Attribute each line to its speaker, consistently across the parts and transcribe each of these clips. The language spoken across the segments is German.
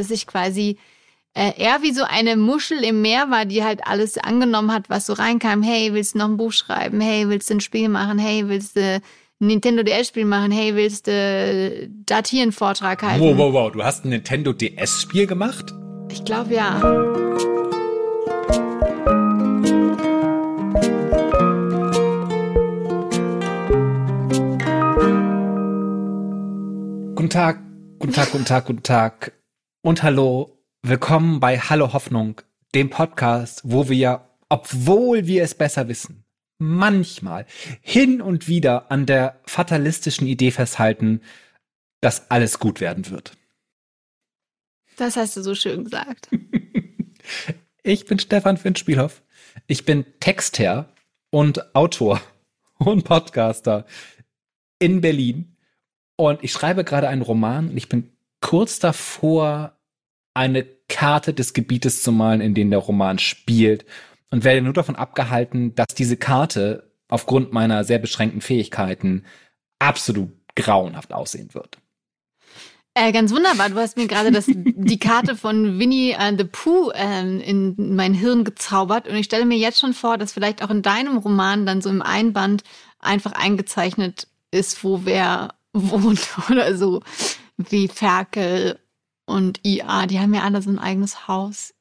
Speaker 1: dass ich quasi äh, eher wie so eine Muschel im Meer war, die halt alles angenommen hat, was so reinkam. Hey, willst du noch ein Buch schreiben? Hey, willst du ein Spiel machen? Hey, willst du ein Nintendo DS-Spiel machen? Hey, willst du da hier einen Vortrag halten?
Speaker 2: Wow, wow, wow. Du hast ein Nintendo DS-Spiel gemacht?
Speaker 1: Ich glaube ja.
Speaker 2: Guten Tag, guten Tag, guten Tag, guten Tag und hallo. Willkommen bei Hallo Hoffnung, dem Podcast, wo wir, obwohl wir es besser wissen, manchmal hin und wieder an der fatalistischen Idee festhalten, dass alles gut werden wird.
Speaker 1: Das hast du so schön gesagt.
Speaker 2: ich bin Stefan Finspielhoff. Ich bin Texter und Autor und Podcaster in Berlin. Und ich schreibe gerade einen Roman und ich bin kurz davor, eine Karte des Gebietes zu malen, in dem der Roman spielt und werde nur davon abgehalten, dass diese Karte aufgrund meiner sehr beschränkten Fähigkeiten absolut grauenhaft aussehen wird.
Speaker 1: Äh, ganz wunderbar. Du hast mir gerade die Karte von Winnie and the Pooh äh, in mein Hirn gezaubert. Und ich stelle mir jetzt schon vor, dass vielleicht auch in deinem Roman dann so im Einband einfach eingezeichnet ist, wo wer wohnt oder so. Wie Ferkel und IA, die haben ja alle so ein eigenes Haus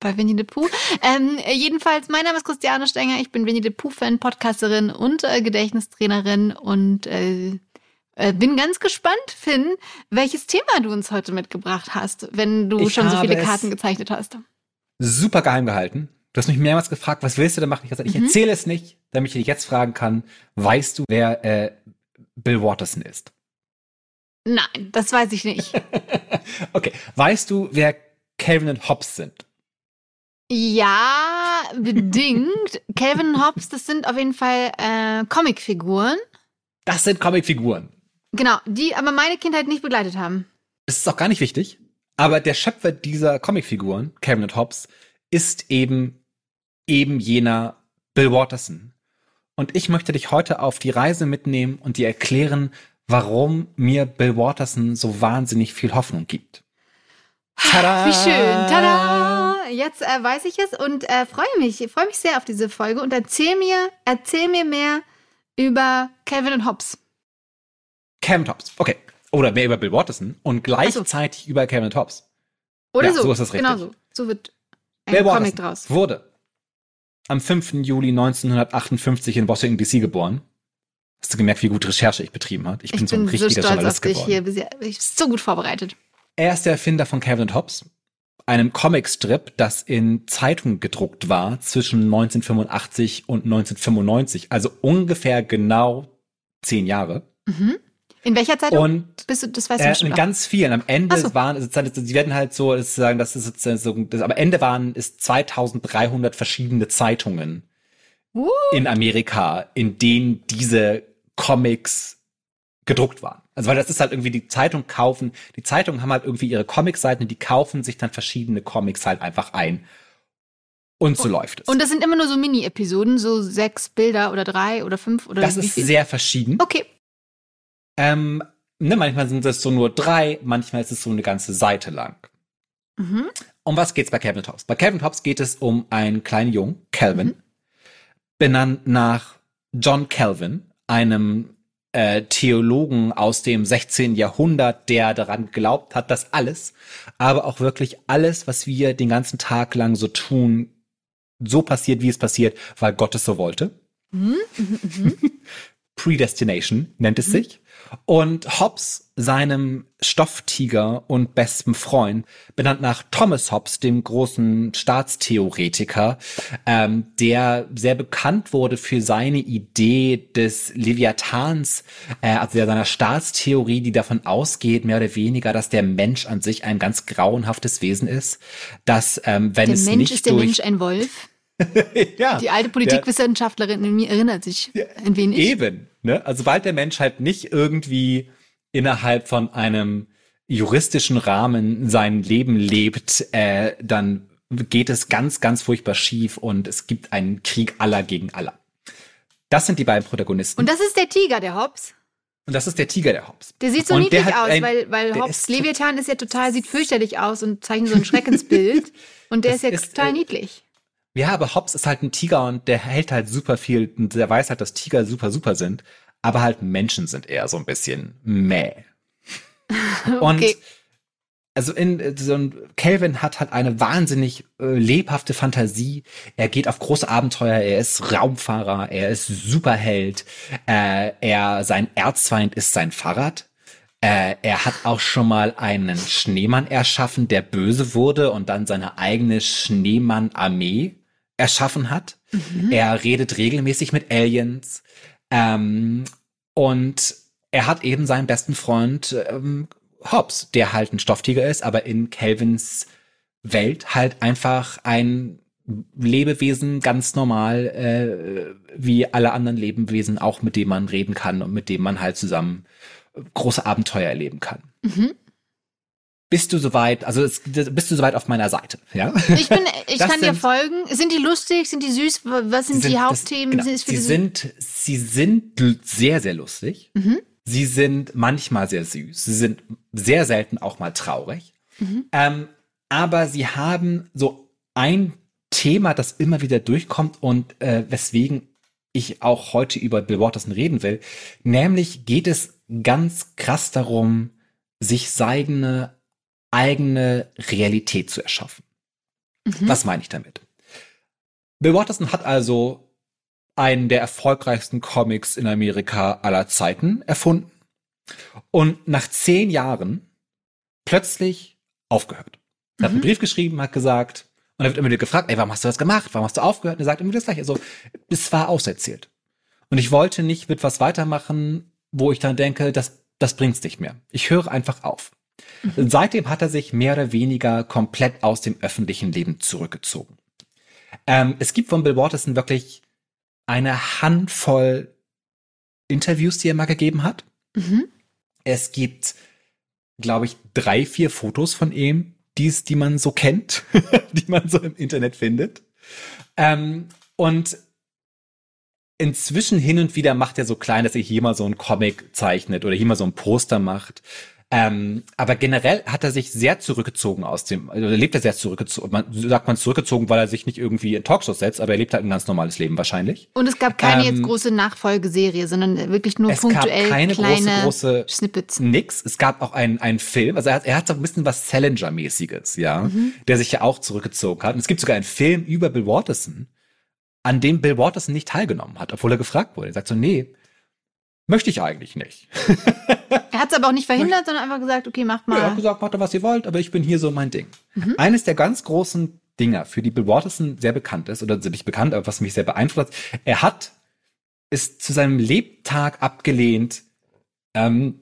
Speaker 1: bei Winnie the Pooh. Ähm, jedenfalls, mein Name ist Christiane Stenger, ich bin Winnie the Pooh-Fan, Podcasterin und äh, Gedächtnistrainerin und äh, äh, bin ganz gespannt, Finn, welches Thema du uns heute mitgebracht hast, wenn du ich schon so viele Karten gezeichnet hast.
Speaker 2: Super geheim gehalten. Du hast mich mehrmals gefragt, was willst du denn machen? Ich habe gesagt, ich mhm. erzähle es nicht, damit ich dich jetzt fragen kann, weißt du, wer äh, Bill Watterson ist?
Speaker 1: Nein, das weiß ich nicht.
Speaker 2: okay. Weißt du, wer Calvin und Hobbes sind?
Speaker 1: Ja, bedingt. Calvin und Hobbes, das sind auf jeden Fall äh, Comicfiguren.
Speaker 2: Das sind Comicfiguren.
Speaker 1: Genau, die aber meine Kindheit nicht begleitet haben.
Speaker 2: Das ist auch gar nicht wichtig. Aber der Schöpfer dieser Comicfiguren, Calvin und Hobbes, ist eben eben jener Bill Watterson. Und ich möchte dich heute auf die Reise mitnehmen und dir erklären, warum mir Bill Watterson so wahnsinnig viel Hoffnung gibt.
Speaker 1: Tada! Wie schön. Tada! Jetzt äh, weiß ich es und äh, freue mich, freue mich sehr auf diese Folge und erzähl mir, erzähl mir mehr über Kevin und Hobbs.
Speaker 2: Kevin Hobbs, okay. Oder mehr über Bill Watterson und gleichzeitig so. über Kevin und Hobbs.
Speaker 1: Oder ja, so. So ist das richtig. Genau so. So wird ein Bill Comic Watterson draus.
Speaker 2: Wurde am 5. Juli 1958 in Washington DC geboren. Hast du gemerkt, wie gut Recherche ich betrieben habe?
Speaker 1: Ich bin ich so ein bin richtiger so stolz Journalist geworden. Hier. Ich bin so gut vorbereitet.
Speaker 2: Er ist der Erfinder von Calvin Hobbes, einem Comicstrip, das in Zeitungen gedruckt war zwischen 1985 und 1995, also ungefähr genau zehn Jahre.
Speaker 1: Mhm. In welcher Zeitung?
Speaker 2: Und
Speaker 1: Bist du, das weißt du
Speaker 2: äh, in ganz vielen. Am Ende so. waren, sie werden halt so, sozusagen, das ist sozusagen so, das, am Ende waren es 2300 verschiedene Zeitungen uh. in Amerika, in denen diese Comics gedruckt waren. Also weil das ist halt irgendwie die Zeitung kaufen, die Zeitungen haben halt irgendwie ihre Comicseiten die kaufen sich dann verschiedene Comics halt einfach ein. Und so
Speaker 1: und,
Speaker 2: läuft es.
Speaker 1: Und das sind immer nur so Mini-Episoden, so sechs Bilder oder drei oder fünf oder
Speaker 2: Das ist viel? sehr verschieden.
Speaker 1: Okay.
Speaker 2: Ähm, ne, manchmal sind es so nur drei, manchmal ist es so eine ganze Seite lang. Mhm. Um was geht's bei Kevin Hobbs? Bei Kevin Hobbs geht es um einen kleinen Jungen, Calvin, mhm. benannt nach John Calvin, einem äh, Theologen aus dem 16. Jahrhundert, der daran geglaubt hat, dass alles, aber auch wirklich alles, was wir den ganzen Tag lang so tun, so passiert, wie es passiert, weil Gott es so wollte. Mhm, mh, mh. Predestination nennt es mhm. sich. Und Hobbes, seinem Stofftiger und besten Freund, benannt nach Thomas Hobbes, dem großen Staatstheoretiker, ähm, der sehr bekannt wurde für seine Idee des Leviathans, äh, also seiner Staatstheorie, die davon ausgeht, mehr oder weniger, dass der Mensch an sich ein ganz grauenhaftes Wesen ist, dass ähm, wenn
Speaker 1: der
Speaker 2: es
Speaker 1: Mensch
Speaker 2: nicht
Speaker 1: ist der
Speaker 2: durch
Speaker 1: Mensch ein Wolf? ja, die alte Politikwissenschaftlerin in mir erinnert sich ein wenig.
Speaker 2: Eben, ne? Also sobald der Mensch halt nicht irgendwie innerhalb von einem juristischen Rahmen sein Leben lebt, äh, dann geht es ganz, ganz furchtbar schief und es gibt einen Krieg aller gegen aller. Das sind die beiden Protagonisten.
Speaker 1: Und das ist der Tiger, der Hobbs?
Speaker 2: Und das ist der Tiger der Hobbs.
Speaker 1: Der sieht so
Speaker 2: und
Speaker 1: niedlich aus,
Speaker 2: ein,
Speaker 1: weil, weil Hobbs Leviathan ist ja total, sieht fürchterlich aus und zeichnet so ein Schreckensbild. und der ist ja ist, total äh, niedlich.
Speaker 2: Ja, aber Hobbs ist halt ein Tiger und der hält halt super viel und der weiß halt, dass Tiger super, super sind. Aber halt Menschen sind eher so ein bisschen meh. okay. Und also in so ein Calvin hat halt eine wahnsinnig äh, lebhafte Fantasie. Er geht auf große Abenteuer. Er ist Raumfahrer. Er ist Superheld. Äh, er sein Erzfeind ist sein Fahrrad. Äh, er hat auch schon mal einen Schneemann erschaffen, der böse wurde und dann seine eigene Schneemann-Armee erschaffen hat. Mhm. Er redet regelmäßig mit Aliens. Ähm, und er hat eben seinen besten Freund ähm, Hobbs, der halt ein Stofftiger ist, aber in Calvins Welt halt einfach ein Lebewesen ganz normal, äh, wie alle anderen Lebewesen, auch mit dem man reden kann und mit dem man halt zusammen große Abenteuer erleben kann. Mhm. Bist du soweit, also bist du soweit auf meiner Seite, ja?
Speaker 1: Ich bin, ich das kann sind, dir folgen. Sind die lustig? Sind die süß? Was sind, sind die Hauptthemen?
Speaker 2: Das, genau. sie sind, sie sind sehr, sehr lustig. Mhm. Sie sind manchmal sehr süß. Sie sind sehr selten auch mal traurig. Mhm. Ähm, aber sie haben so ein Thema, das immer wieder durchkommt und äh, weswegen ich auch heute über Bill Watterson reden will. Nämlich geht es ganz krass darum, sich seine eigene Realität zu erschaffen. Mhm. Was meine ich damit? Bill Watterson hat also einen der erfolgreichsten Comics in Amerika aller Zeiten erfunden und nach zehn Jahren plötzlich aufgehört. Er hat einen mhm. Brief geschrieben, hat gesagt, und er wird immer wieder gefragt, ey, warum hast du das gemacht? Warum hast du aufgehört? Und er sagt immer das gleiche. Also, es war auserzählt. Und ich wollte nicht mit was weitermachen, wo ich dann denke, das, das bringt's nicht mehr. Ich höre einfach auf. Mhm. Seitdem hat er sich mehr oder weniger komplett aus dem öffentlichen Leben zurückgezogen. Ähm, es gibt von Bill Watterson wirklich eine Handvoll Interviews, die er mal gegeben hat. Mhm. Es gibt, glaube ich, drei, vier Fotos von ihm, die's, die man so kennt, die man so im Internet findet. Ähm, und inzwischen hin und wieder macht er so klein, dass er hier mal so einen Comic zeichnet oder hier mal so ein Poster macht. Ähm, aber generell hat er sich sehr zurückgezogen aus dem, also lebt er sehr zurückgezogen, man, sagt man zurückgezogen, weil er sich nicht irgendwie in Talkshows setzt, aber er lebt halt ein ganz normales Leben wahrscheinlich.
Speaker 1: Und es gab keine ähm, jetzt große Nachfolgeserie, sondern wirklich nur es punktuell gab keine kleine große, große Snippets.
Speaker 2: Nix. Es gab auch einen, einen Film, also er hat, er hat so ein bisschen was Salinger-mäßiges, ja, mhm. der sich ja auch zurückgezogen hat. Und es gibt sogar einen Film über Bill Watterson, an dem Bill Watterson nicht teilgenommen hat, obwohl er gefragt wurde. Er sagt so, nee, möchte ich eigentlich nicht.
Speaker 1: Er hat es aber auch nicht verhindert, sondern einfach gesagt, okay, macht mal.
Speaker 2: Ja, er hat gesagt, macht da, was ihr wollt, aber ich bin hier so mein Ding. Mhm. Eines der ganz großen Dinger, für die Bill Watterson sehr bekannt ist, oder nicht bekannt, aber was mich sehr beeinflusst hat, er hat es zu seinem Lebtag abgelehnt, ähm,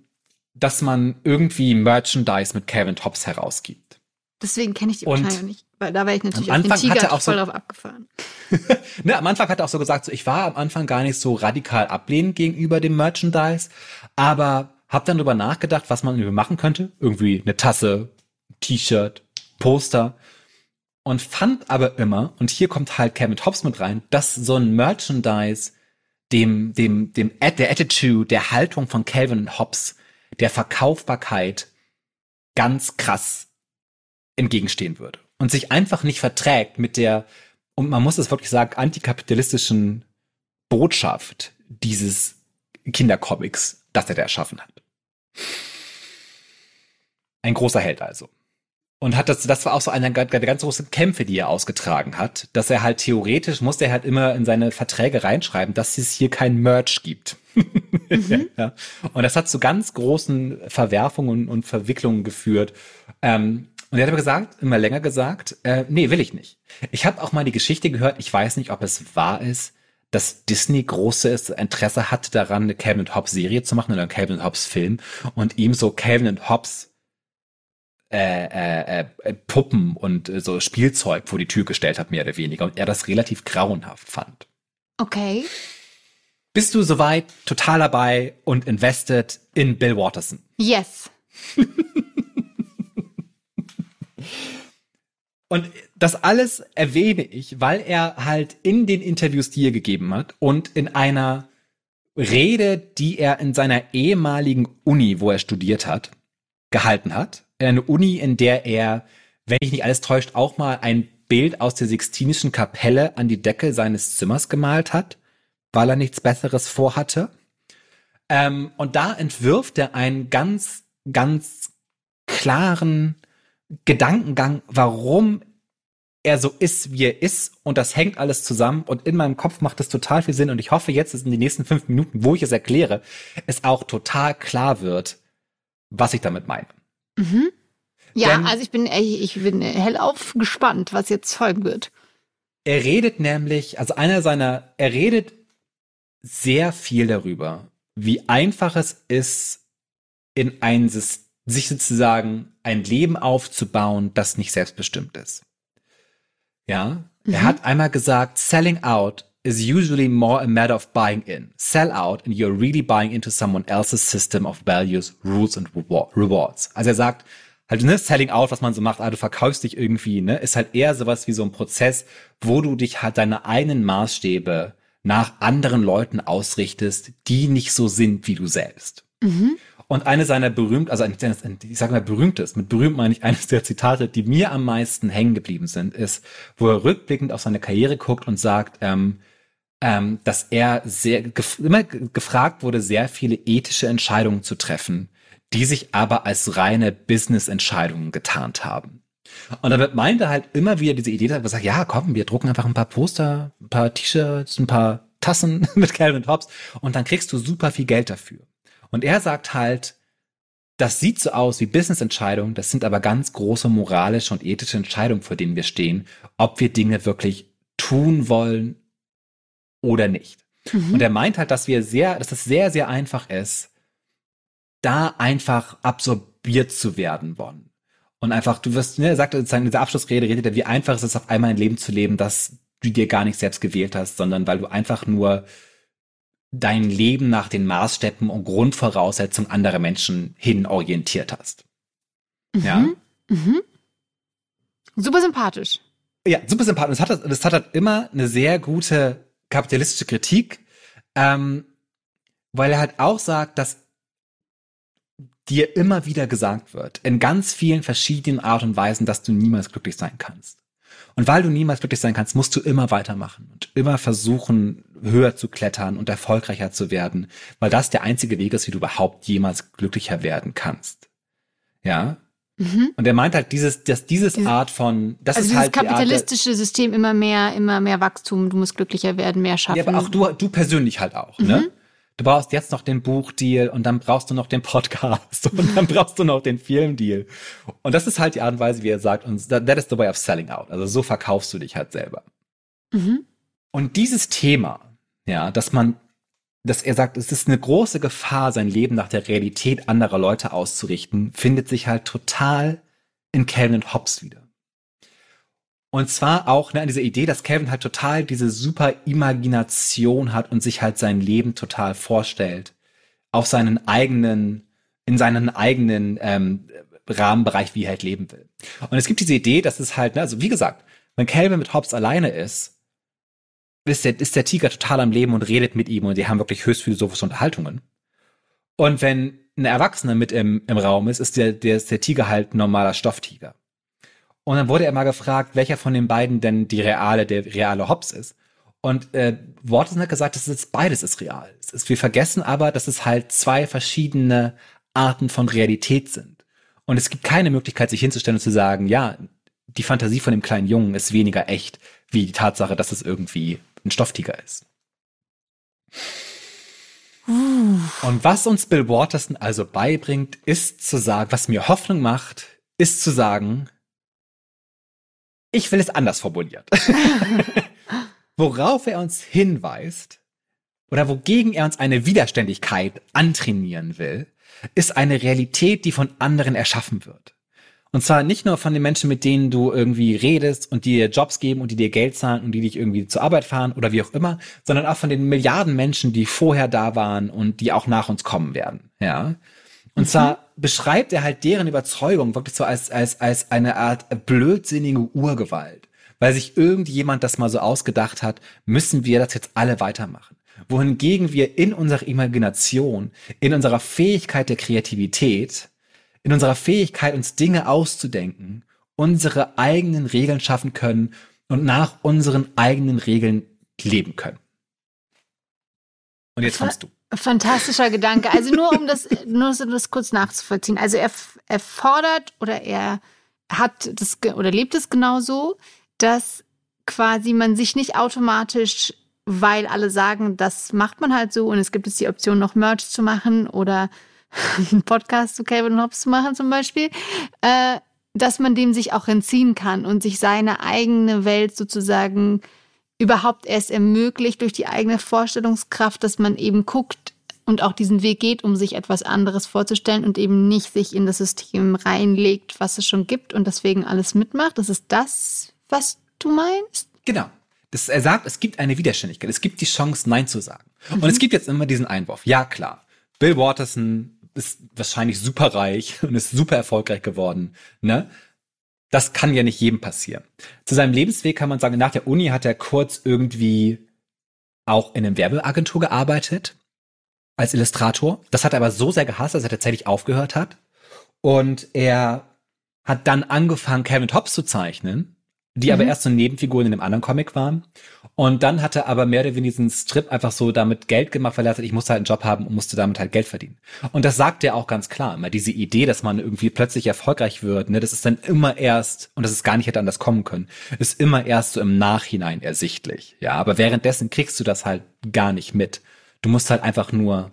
Speaker 2: dass man irgendwie Merchandise mit Kevin Tops herausgibt.
Speaker 1: Deswegen kenne ich die Partei nicht. Weil da war ich natürlich am Anfang hat er auch voll so, drauf abgefahren.
Speaker 2: ne, am Anfang hat er auch so gesagt, so, ich war am Anfang gar nicht so radikal ablehnend gegenüber dem Merchandise, aber hab dann darüber nachgedacht, was man irgendwie machen könnte. Irgendwie eine Tasse, T-Shirt, Poster. Und fand aber immer, und hier kommt halt Kevin Hobbs mit rein, dass so ein Merchandise dem, dem, dem, der Attitude, der Haltung von Calvin Hobbs, der Verkaufbarkeit ganz krass entgegenstehen würde und sich einfach nicht verträgt mit der, und man muss es wirklich sagen, antikapitalistischen Botschaft dieses Kindercomics, das er da erschaffen hat. Ein großer Held also. Und hat das, das war auch so einer der ganz großen Kämpfe, die er ausgetragen hat, dass er halt theoretisch musste er halt immer in seine Verträge reinschreiben, dass es hier kein Merch gibt. Mhm. ja. Und das hat zu ganz großen Verwerfungen und Verwicklungen geführt. Ähm, und er hat aber gesagt, immer länger gesagt, äh, nee, will ich nicht. Ich habe auch mal die Geschichte gehört, ich weiß nicht, ob es wahr ist, dass Disney großes Interesse hat daran, eine Calvin Hobbs Serie zu machen oder einen Calvin Hobbs Film und ihm so Calvin Hobbs äh, äh, äh, Puppen und äh, so Spielzeug vor die Tür gestellt hat, mehr oder weniger. Und er das relativ grauenhaft fand.
Speaker 1: Okay.
Speaker 2: Bist du soweit total dabei und invested in Bill Watterson?
Speaker 1: Yes.
Speaker 2: Und das alles erwähne ich, weil er halt in den Interviews, die er gegeben hat und in einer Rede, die er in seiner ehemaligen Uni, wo er studiert hat, gehalten hat. Eine Uni, in der er, wenn ich nicht alles täuscht, auch mal ein Bild aus der Sixtinischen Kapelle an die Decke seines Zimmers gemalt hat, weil er nichts Besseres vorhatte. Ähm, und da entwirft er einen ganz, ganz klaren Gedankengang, warum er so ist, wie er ist und das hängt alles zusammen und in meinem Kopf macht das total viel Sinn und ich hoffe jetzt, dass in den nächsten fünf Minuten, wo ich es erkläre, es auch total klar wird, was ich damit meine.
Speaker 1: Mhm. Ja, Denn also ich bin, ich bin hellauf gespannt, was jetzt folgen wird.
Speaker 2: Er redet nämlich, also einer seiner, er redet sehr viel darüber, wie einfach es ist, in ein System, sich sozusagen ein Leben aufzubauen, das nicht selbstbestimmt ist. Ja, mhm. er hat einmal gesagt, selling out is usually more a matter of buying in. Sell out and you're really buying into someone else's system of values, rules and rewards. Also er sagt, halt, ne, selling out, was man so macht, ah, du verkaufst dich irgendwie, ne, ist halt eher sowas wie so ein Prozess, wo du dich halt deine eigenen Maßstäbe nach anderen Leuten ausrichtest, die nicht so sind wie du selbst. Mhm. Und eine seiner berühmt, also ich sage mal berühmtes, mit berühmt meine ich eines der Zitate, die mir am meisten hängen geblieben sind, ist, wo er rückblickend auf seine Karriere guckt und sagt, ähm, ähm, dass er sehr gef immer gefragt wurde, sehr viele ethische Entscheidungen zu treffen, die sich aber als reine Business-Entscheidungen getarnt haben. Und damit meinte er halt immer wieder diese Idee, dass er sagt, ja, komm, wir drucken einfach ein paar Poster, ein paar T-Shirts, ein paar Tassen mit Calvin Hobbes und dann kriegst du super viel Geld dafür. Und er sagt halt, das sieht so aus wie Business-Entscheidungen, das sind aber ganz große moralische und ethische Entscheidungen, vor denen wir stehen, ob wir Dinge wirklich tun wollen oder nicht. Mhm. Und er meint halt, dass wir sehr, dass es sehr, sehr einfach ist, da einfach absorbiert zu werden wollen. Und einfach, du wirst, ne, er sagt sozusagen in dieser Abschlussrede, redet er, wie einfach es ist, auf einmal ein Leben zu leben, das du dir gar nicht selbst gewählt hast, sondern weil du einfach nur dein Leben nach den Maßstäben und Grundvoraussetzungen anderer Menschen hin orientiert hast.
Speaker 1: Mhm. Ja. Mhm. Super sympathisch.
Speaker 2: Ja, super sympathisch. Das hat, das hat halt immer eine sehr gute kapitalistische Kritik, ähm, weil er halt auch sagt, dass dir immer wieder gesagt wird, in ganz vielen verschiedenen Art und Weisen, dass du niemals glücklich sein kannst. Und weil du niemals glücklich sein kannst, musst du immer weitermachen und immer versuchen, höher zu klettern und erfolgreicher zu werden, weil das der einzige Weg ist, wie du überhaupt jemals glücklicher werden kannst. Ja. Mhm. Und er meint halt dieses, dass dieses Diese, Art von, das
Speaker 1: also
Speaker 2: ist halt
Speaker 1: kapitalistische der, System immer mehr, immer mehr Wachstum. Du musst glücklicher werden, mehr schaffen. Ja,
Speaker 2: aber auch du, du persönlich halt auch, ne? mhm. ne? Du brauchst jetzt noch den Buchdeal und dann brauchst du noch den Podcast und dann brauchst du noch den Filmdeal. Und das ist halt die Art und Weise, wie er sagt, und that is the way of selling out. Also so verkaufst du dich halt selber. Mhm. Und dieses Thema, ja, dass man, dass er sagt, es ist eine große Gefahr, sein Leben nach der Realität anderer Leute auszurichten, findet sich halt total in Calvin und Hobbes wieder. Und zwar auch ne, diese Idee, dass Kevin halt total diese super Imagination hat und sich halt sein Leben total vorstellt. Auf seinen eigenen, in seinen eigenen ähm, Rahmenbereich, wie er halt leben will. Und es gibt diese Idee, dass es halt, ne, also wie gesagt, wenn Calvin mit Hobbes alleine ist, ist der, ist der Tiger total am Leben und redet mit ihm und die haben wirklich höchst philosophische Unterhaltungen. Und wenn ein Erwachsener mit im, im Raum ist, ist der, der, ist der Tiger halt ein normaler Stofftiger. Und dann wurde er mal gefragt, welcher von den beiden denn die reale, der reale Hobbs ist. Und äh, Watson hat gesagt, das ist beides ist real. Ist, wir vergessen aber, dass es halt zwei verschiedene Arten von Realität sind. Und es gibt keine Möglichkeit, sich hinzustellen und zu sagen, ja, die Fantasie von dem kleinen Jungen ist weniger echt, wie die Tatsache, dass es irgendwie ein Stofftiger ist. Und was uns Bill Watterson also beibringt, ist zu sagen, was mir Hoffnung macht, ist zu sagen, ich will es anders formuliert. Worauf er uns hinweist oder wogegen er uns eine Widerständigkeit antrainieren will, ist eine Realität, die von anderen erschaffen wird. Und zwar nicht nur von den Menschen, mit denen du irgendwie redest und die dir Jobs geben und die dir Geld zahlen und die dich irgendwie zur Arbeit fahren oder wie auch immer, sondern auch von den Milliarden Menschen, die vorher da waren und die auch nach uns kommen werden. Ja. Und mhm. zwar beschreibt er halt deren Überzeugung wirklich so als, als, als eine Art blödsinnige Urgewalt. Weil sich irgendjemand das mal so ausgedacht hat, müssen wir das jetzt alle weitermachen. wohingegen wir in unserer Imagination, in unserer Fähigkeit der Kreativität, in unserer Fähigkeit, uns Dinge auszudenken, unsere eigenen Regeln schaffen können und nach unseren eigenen Regeln leben können. Und jetzt kommst du.
Speaker 1: Fantastischer Gedanke. Also nur um das, nur um das kurz nachzuvollziehen. Also er, er fordert oder er hat das oder lebt es genauso, dass quasi man sich nicht automatisch, weil alle sagen, das macht man halt so und es gibt jetzt die Option, noch Merch zu machen oder einen Podcast zu Calvin Hobbes zu machen zum Beispiel, äh, dass man dem sich auch entziehen kann und sich seine eigene Welt sozusagen überhaupt erst ermöglicht durch die eigene Vorstellungskraft, dass man eben guckt und auch diesen Weg geht, um sich etwas anderes vorzustellen und eben nicht sich in das System reinlegt, was es schon gibt und deswegen alles mitmacht. Das ist das, was du meinst?
Speaker 2: Genau. Das, er sagt, es gibt eine Widerständigkeit. Es gibt die Chance, Nein zu sagen. Mhm. Und es gibt jetzt immer diesen Einwurf. Ja, klar. Bill Watterson ist wahrscheinlich super reich und ist super erfolgreich geworden. Ne? Das kann ja nicht jedem passieren. Zu seinem Lebensweg kann man sagen, nach der Uni hat er kurz irgendwie auch in einem Werbeagentur gearbeitet als Illustrator. Das hat er aber so sehr gehasst, dass er tatsächlich aufgehört hat. Und er hat dann angefangen, Kevin Tops zu zeichnen die mhm. aber erst so Nebenfiguren in einem anderen Comic waren. Und dann hat er aber mehr oder weniger diesen Strip einfach so damit Geld gemacht, weil er sagte, ich musste halt einen Job haben und musste damit halt Geld verdienen. Und das sagt er auch ganz klar immer. Diese Idee, dass man irgendwie plötzlich erfolgreich wird, ne, das ist dann immer erst, und das ist gar nicht hätte anders kommen können, ist immer erst so im Nachhinein ersichtlich. Ja, aber währenddessen kriegst du das halt gar nicht mit. Du musst halt einfach nur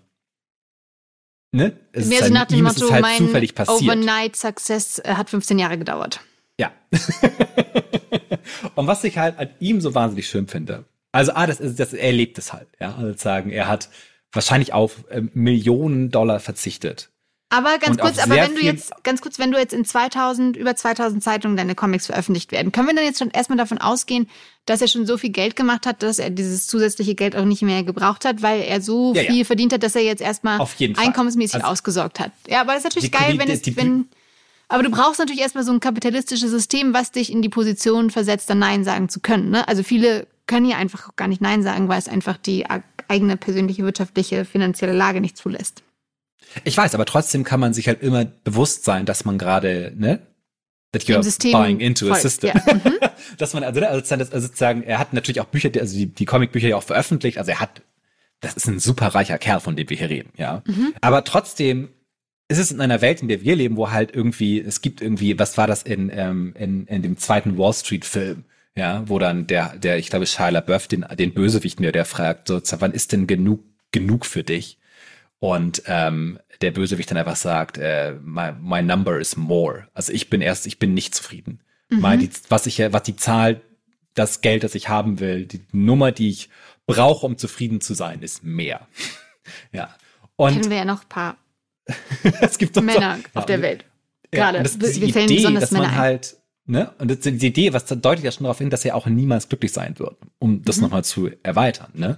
Speaker 1: Ne? Es Mehr ist so halt, nach dem Motto, halt mein Overnight Success äh, hat 15 Jahre gedauert.
Speaker 2: Ja. und was ich halt an ihm so wahnsinnig schön finde, also ah, das ist, das, er lebt es halt, ja, also sagen, er hat wahrscheinlich auf äh, Millionen Dollar verzichtet.
Speaker 1: Aber ganz kurz, aber wenn du jetzt, ganz kurz, wenn du jetzt in 2000, über 2000 Zeitungen deine Comics veröffentlicht werden, können wir dann jetzt schon erstmal davon ausgehen, dass er schon so viel Geld gemacht hat, dass er dieses zusätzliche Geld auch nicht mehr gebraucht hat, weil er so ja, viel ja. verdient hat, dass er jetzt erstmal einkommensmäßig also, ausgesorgt hat. Ja, aber das ist natürlich geil, die, wenn es, die, wenn, aber du brauchst natürlich erstmal so ein kapitalistisches System, was dich in die Position versetzt, dann Nein sagen zu können. Ne? Also viele können ja einfach auch gar nicht Nein sagen, weil es einfach die eigene persönliche wirtschaftliche, finanzielle Lage nicht zulässt.
Speaker 2: Ich weiß, aber trotzdem kann man sich halt immer bewusst sein, dass man gerade, ne? That you're System buying into folgt, a system. Ja. Mhm. dass man, also, ne, also, also sozusagen, er hat natürlich auch Bücher, also die, die Comicbücher ja auch veröffentlicht, also er hat, das ist ein super reicher Kerl, von dem wir hier reden, ja. Mhm. Aber trotzdem ist es in einer Welt, in der wir leben, wo halt irgendwie, es gibt irgendwie, was war das in, ähm, in, in dem zweiten Wall Street Film? Ja, wo dann der, der, ich glaube, Shia LaBeouf den, den Bösewicht mir, der fragt, so, wann ist denn genug, genug für dich? Und ähm, der Bösewicht dann einfach sagt, äh, my, my number is more. Also ich bin erst, ich bin nicht zufrieden. Mhm. Mein, die, was ich, was die Zahl, das Geld, das ich haben will, die Nummer, die ich brauche, um zufrieden zu sein, ist mehr. ja.
Speaker 1: Und kennen wir ja noch ein paar
Speaker 2: es gibt
Speaker 1: Männer so, auf ja, der Welt. Gerade.
Speaker 2: Ja, das, wir fällen Idee, besonders dass Männer man halt, ne, und das, die Idee, was deutet ja schon darauf hin, dass er auch niemals glücklich sein wird, um das mhm. nochmal zu erweitern, ne?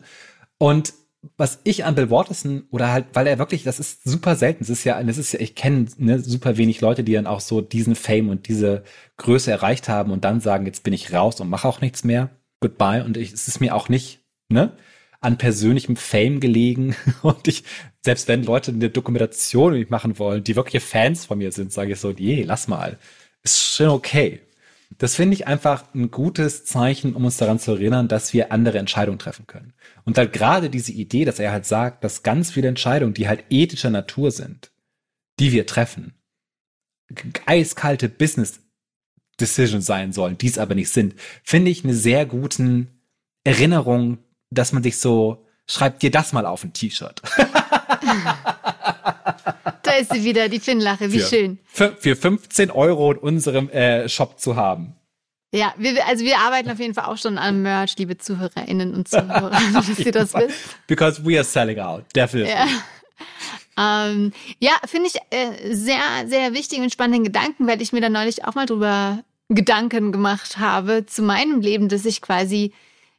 Speaker 2: Und was ich an Bill Watterson oder halt, weil er wirklich, das ist super selten. Es ist ja, das ist ja, ich kenne ne, super wenig Leute, die dann auch so diesen Fame und diese Größe erreicht haben und dann sagen, jetzt bin ich raus und mache auch nichts mehr. Goodbye. Und ich, es ist mir auch nicht, ne? An persönlichem Fame gelegen. Und ich, selbst wenn Leute eine Dokumentation mit machen wollen, die wirkliche Fans von mir sind, sage ich so, je, lass mal. Ist schon okay. Das finde ich einfach ein gutes Zeichen, um uns daran zu erinnern, dass wir andere Entscheidungen treffen können. Und halt gerade diese Idee, dass er halt sagt, dass ganz viele Entscheidungen, die halt ethischer Natur sind, die wir treffen, eiskalte Business Decisions sein sollen, die es aber nicht sind, finde ich eine sehr guten Erinnerung dass man sich so schreibt dir das mal auf ein T-Shirt.
Speaker 1: da ist sie wieder, die Finnlache, wie
Speaker 2: für,
Speaker 1: schön.
Speaker 2: Für, für 15 Euro in unserem äh, Shop zu haben.
Speaker 1: Ja, wir, also wir arbeiten auf jeden Fall auch schon an Merch, liebe ZuhörerInnen und Zuhörer, dass ihr das wisst.
Speaker 2: Because we are selling out, definitely.
Speaker 1: Ja. Ähm, ja, finde ich äh, sehr, sehr wichtigen und spannenden Gedanken, weil ich mir da neulich auch mal drüber Gedanken gemacht habe zu meinem Leben, dass ich quasi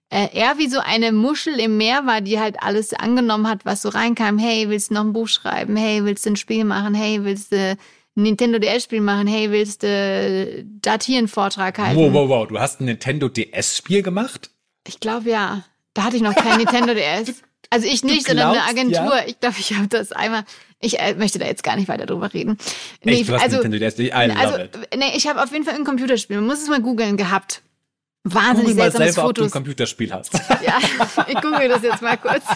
Speaker 1: äh, eher wie so eine Muschel im Meer war, die halt alles angenommen hat, was so reinkam. Hey, willst du noch ein Buch schreiben? Hey, willst du ein Spiel machen? Hey, willst du ein Nintendo DS-Spiel machen? Hey, willst du da hier einen Vortrag halten?
Speaker 2: Wow, wow, wow. Du hast ein Nintendo DS-Spiel gemacht?
Speaker 1: Ich glaube ja. Da hatte ich noch kein Nintendo DS. Also ich nicht, sondern eine Agentur. Ja? Ich glaube, ich habe das einmal. Ich äh, möchte da jetzt gar nicht weiter drüber reden.
Speaker 2: Nee, Echt, also, Nintendo DS, I also,
Speaker 1: nee, ich habe auf jeden Fall ein Computerspiel. Man muss es mal googeln gehabt. Wahnsinnig
Speaker 2: Google
Speaker 1: seltsames
Speaker 2: selber,
Speaker 1: Fotos.
Speaker 2: Ob du ein Computerspiel hast.
Speaker 1: Ja, ich google das jetzt mal kurz.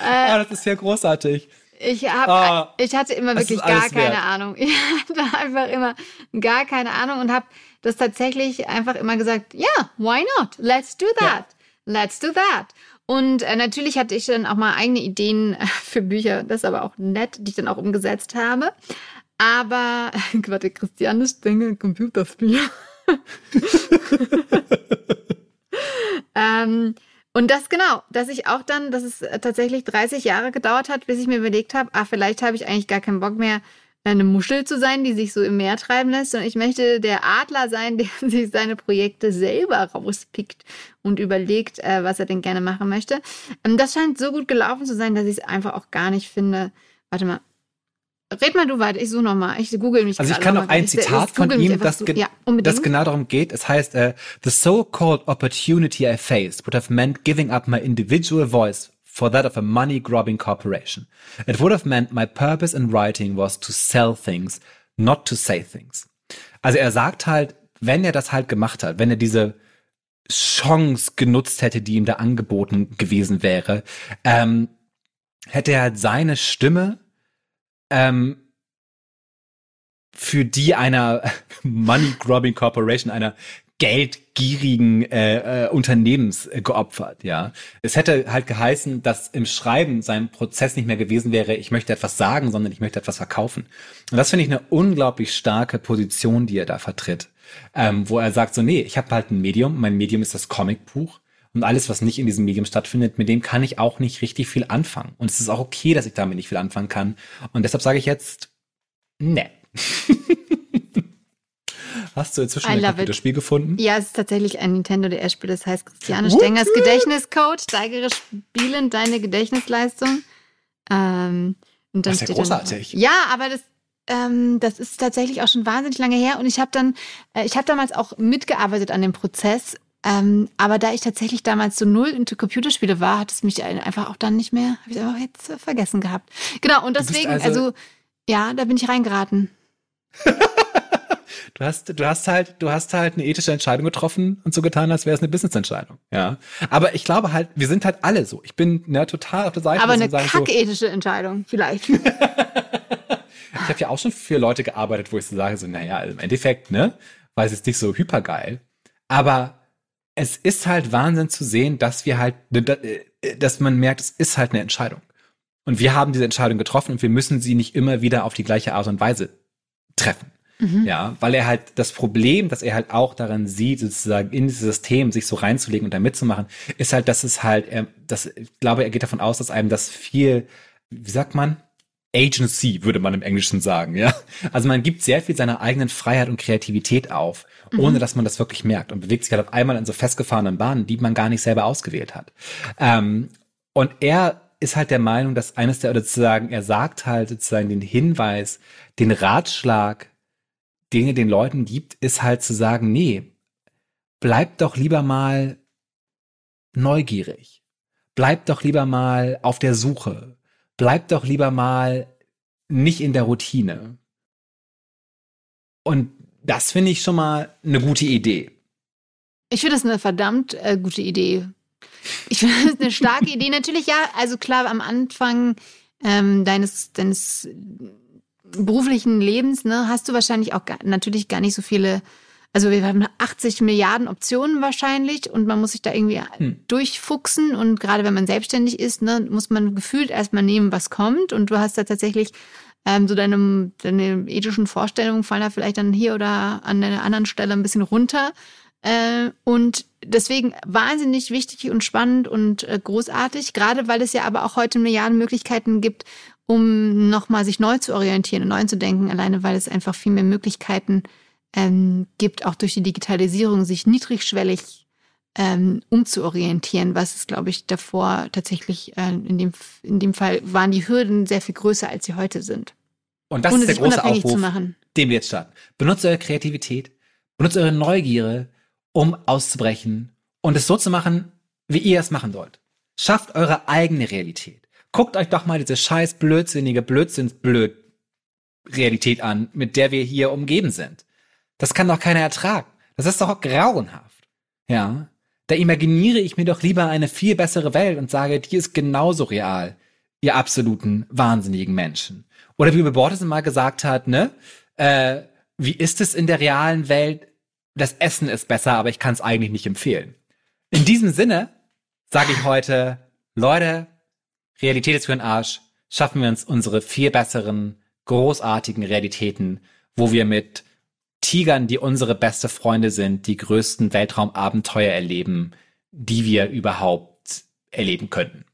Speaker 2: ah, das ist ja großartig.
Speaker 1: Ich, hab, ah, ich hatte immer wirklich gar keine wert. Ahnung. Ich hatte einfach immer gar keine Ahnung und habe das tatsächlich einfach immer gesagt, ja, yeah, why not? Let's do that. Ja. Let's do that. Und äh, natürlich hatte ich dann auch mal eigene Ideen für Bücher, das ist aber auch nett, die ich dann auch umgesetzt habe. Aber, warte, Christiane Stengel, Computerspiel. ähm, und das genau, dass ich auch dann, dass es tatsächlich 30 Jahre gedauert hat, bis ich mir überlegt habe, ah, vielleicht habe ich eigentlich gar keinen Bock mehr, eine Muschel zu sein, die sich so im Meer treiben lässt, sondern ich möchte der Adler sein, der sich seine Projekte selber rauspickt und überlegt, äh, was er denn gerne machen möchte. Ähm, das scheint so gut gelaufen zu sein, dass ich es einfach auch gar nicht finde. Warte mal, Red mal du weiter, ich suche nochmal. Ich google mich
Speaker 2: Also ich kann noch ein Zitat ich, von ihm, das, ge ja, das genau darum geht. Es heißt, uh, The so-called opportunity I faced would have meant giving up my individual voice for that of a money-grubbing corporation. It would have meant my purpose in writing was to sell things, not to say things. Also er sagt halt, wenn er das halt gemacht hat, wenn er diese Chance genutzt hätte, die ihm da angeboten gewesen wäre, ähm, hätte er halt seine Stimme ähm, für die einer Money Grubbing Corporation, einer geldgierigen äh, äh, Unternehmens äh, geopfert, ja. Es hätte halt geheißen, dass im Schreiben sein Prozess nicht mehr gewesen wäre, ich möchte etwas sagen, sondern ich möchte etwas verkaufen. Und das finde ich eine unglaublich starke Position, die er da vertritt. Ähm, wo er sagt so, nee, ich habe halt ein Medium, mein Medium ist das Comicbuch und alles, was nicht in diesem Medium stattfindet, mit dem kann ich auch nicht richtig viel anfangen. Und es ist auch okay, dass ich damit nicht viel anfangen kann. Und deshalb sage ich jetzt, ne. Hast du inzwischen ein Computerspiel gefunden?
Speaker 1: Ja, es ist tatsächlich ein Nintendo DS-Spiel. Das heißt Christiane Stengers Gedächtniscode. Steigere spielen deine Gedächtnisleistung. Ähm,
Speaker 2: und dann das ist ja großartig.
Speaker 1: Dann, ja, aber das, ähm, das ist tatsächlich auch schon wahnsinnig lange her. Und ich habe dann, äh, ich habe damals auch mitgearbeitet an dem Prozess ähm, aber da ich tatsächlich damals so null into Computerspiele war, hat es mich einfach auch dann nicht mehr, habe ich einfach jetzt vergessen gehabt. Genau, und deswegen, also, also, ja, da bin ich reingeraten.
Speaker 2: du hast, du hast halt, du hast halt eine ethische Entscheidung getroffen und so getan, als wäre es eine Business-Entscheidung. Ja. Aber ich glaube halt, wir sind halt alle so. Ich bin ne, total auf der Seite.
Speaker 1: Aber eine kacke-ethische so, Entscheidung, vielleicht. ich
Speaker 2: habe ja auch schon für Leute gearbeitet, wo ich so sage, so, naja, im Endeffekt, ne, weil es ist nicht so hypergeil. Aber es ist halt Wahnsinn zu sehen, dass wir halt, äh, dass man merkt, es ist halt eine Entscheidung. Und wir haben diese Entscheidung getroffen und wir müssen sie nicht immer wieder auf die gleiche Art und Weise treffen. Mhm. Ja, weil er halt das Problem, das er halt auch daran sieht, sozusagen in dieses System sich so reinzulegen und da mitzumachen, ist halt, dass es halt, er, das, ich glaube, er geht davon aus, dass einem das viel, wie sagt man, Agency, würde man im Englischen sagen, ja. Also man gibt sehr viel seiner eigenen Freiheit und Kreativität auf, ohne mhm. dass man das wirklich merkt und bewegt sich halt auf einmal in so festgefahrenen Bahnen, die man gar nicht selber ausgewählt hat. Ähm, und er ist halt der Meinung, dass eines der, oder sozusagen, er sagt halt sozusagen den Hinweis, den Ratschlag, den er den Leuten gibt, ist halt zu sagen, nee, bleibt doch lieber mal neugierig. Bleibt doch lieber mal auf der Suche bleib doch lieber mal nicht in der Routine. Und das finde ich schon mal eine gute Idee.
Speaker 1: Ich finde das eine verdammt äh, gute Idee. Ich finde das eine starke Idee. Natürlich, ja, also klar, am Anfang ähm, deines, deines beruflichen Lebens, ne, hast du wahrscheinlich auch gar, natürlich gar nicht so viele also wir haben 80 Milliarden Optionen wahrscheinlich und man muss sich da irgendwie hm. durchfuchsen und gerade wenn man selbstständig ist, ne, muss man gefühlt erstmal nehmen, was kommt und du hast da tatsächlich ähm, so deine, deine ethischen Vorstellungen fallen da vielleicht dann hier oder an einer anderen Stelle ein bisschen runter. Äh, und deswegen wahnsinnig wichtig und spannend und äh, großartig, gerade weil es ja aber auch heute Milliarden Möglichkeiten gibt, um nochmal sich neu zu orientieren und neu zu denken, alleine weil es einfach viel mehr Möglichkeiten gibt ähm, gibt, auch durch die Digitalisierung, sich niedrigschwellig ähm, umzuorientieren, was es, glaube ich, davor tatsächlich äh, in, dem, in dem Fall waren die Hürden sehr viel größer, als sie heute sind.
Speaker 2: Und das Ohne ist der große Aufruf, den wir jetzt starten. Benutzt eure Kreativität, benutzt eure Neugierde, um auszubrechen und es so zu machen, wie ihr es machen sollt. Schafft eure eigene Realität. Guckt euch doch mal diese scheiß blödsinnige Blödsinnsblöd Realität an, mit der wir hier umgeben sind. Das kann doch keiner ertragen. Das ist doch grauenhaft. Ja. Da imaginiere ich mir doch lieber eine viel bessere Welt und sage, die ist genauso real. Ihr absoluten wahnsinnigen Menschen. Oder wie Bortesen mal gesagt hat, ne? Äh, wie ist es in der realen Welt? Das Essen ist besser, aber ich kann es eigentlich nicht empfehlen. In diesem Sinne sage ich heute, Leute, Realität ist für den Arsch. Schaffen wir uns unsere viel besseren, großartigen Realitäten, wo wir mit Tigern, die unsere beste Freunde sind, die größten Weltraumabenteuer erleben, die wir überhaupt erleben könnten.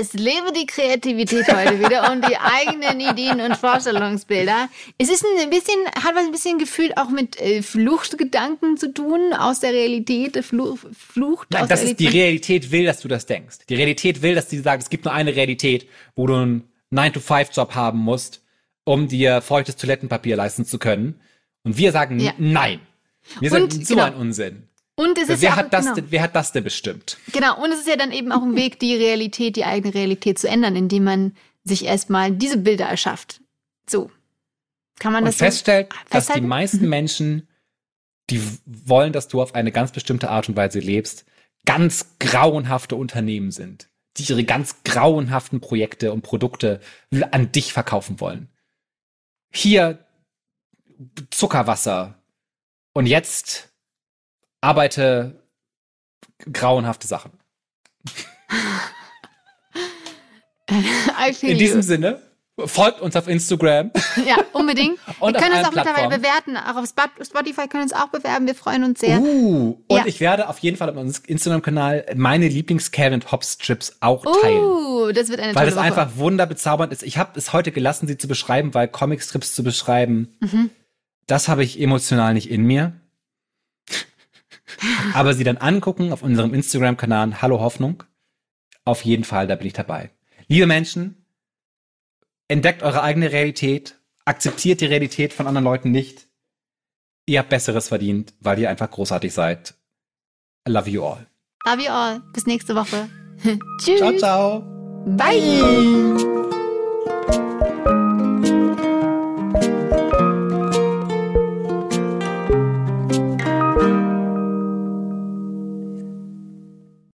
Speaker 1: Es lebe die Kreativität heute wieder und die eigenen Ideen und Vorstellungsbilder. Es ist ein bisschen, hat was ein bisschen gefühlt auch mit äh, Fluchtgedanken zu tun aus der Realität, Fluch, Flucht
Speaker 2: Nein,
Speaker 1: aus
Speaker 2: das
Speaker 1: der
Speaker 2: ist die Realität will, dass du das denkst. Die Realität will, dass sie sagt, es gibt nur eine Realität, wo du einen 9-to-5-Job haben musst, um dir feuchtes Toilettenpapier leisten zu können. Und wir sagen ja. nein. Wir sagen so genau. ein Unsinn.
Speaker 1: Und es ist
Speaker 2: wer,
Speaker 1: ja
Speaker 2: hat das genau. denn, wer hat das denn bestimmt?
Speaker 1: Genau, und es ist ja dann eben auch ein Weg, die Realität, die eigene Realität zu ändern, indem man sich erstmal diese Bilder erschafft. So. Kann man
Speaker 2: und
Speaker 1: das
Speaker 2: feststellt, so dass die meisten mhm. Menschen, die wollen, dass du auf eine ganz bestimmte Art und Weise lebst, ganz grauenhafte Unternehmen sind, die ihre ganz grauenhaften Projekte und Produkte an dich verkaufen wollen. Hier Zuckerwasser und jetzt arbeite grauenhafte Sachen. In diesem you. Sinne, folgt uns auf Instagram.
Speaker 1: Ja, unbedingt. und wir können uns auch Plattformen. mittlerweile bewerten. Auch auf Spotify können uns auch bewerben. Wir freuen uns sehr.
Speaker 2: Uh, und ja. ich werde auf jeden Fall auf unserem Instagram-Kanal meine Lieblings-Calvin Hobbs Strips auch teilen.
Speaker 1: Uh, das wird eine
Speaker 2: Weil
Speaker 1: es
Speaker 2: einfach wunderbezaubernd ist. Ich habe es heute gelassen, sie zu beschreiben, weil Comic-Strips zu beschreiben, mhm. Das habe ich emotional nicht in mir aber sie dann angucken auf unserem Instagram-Kanal Hallo Hoffnung. Auf jeden Fall, da bin ich dabei. Liebe Menschen, entdeckt eure eigene Realität, akzeptiert die Realität von anderen Leuten nicht. Ihr habt Besseres verdient, weil ihr einfach großartig seid. I love you all.
Speaker 1: Love you all. Bis nächste Woche. Tschüss.
Speaker 2: Ciao, ciao.
Speaker 1: Bye. Bye.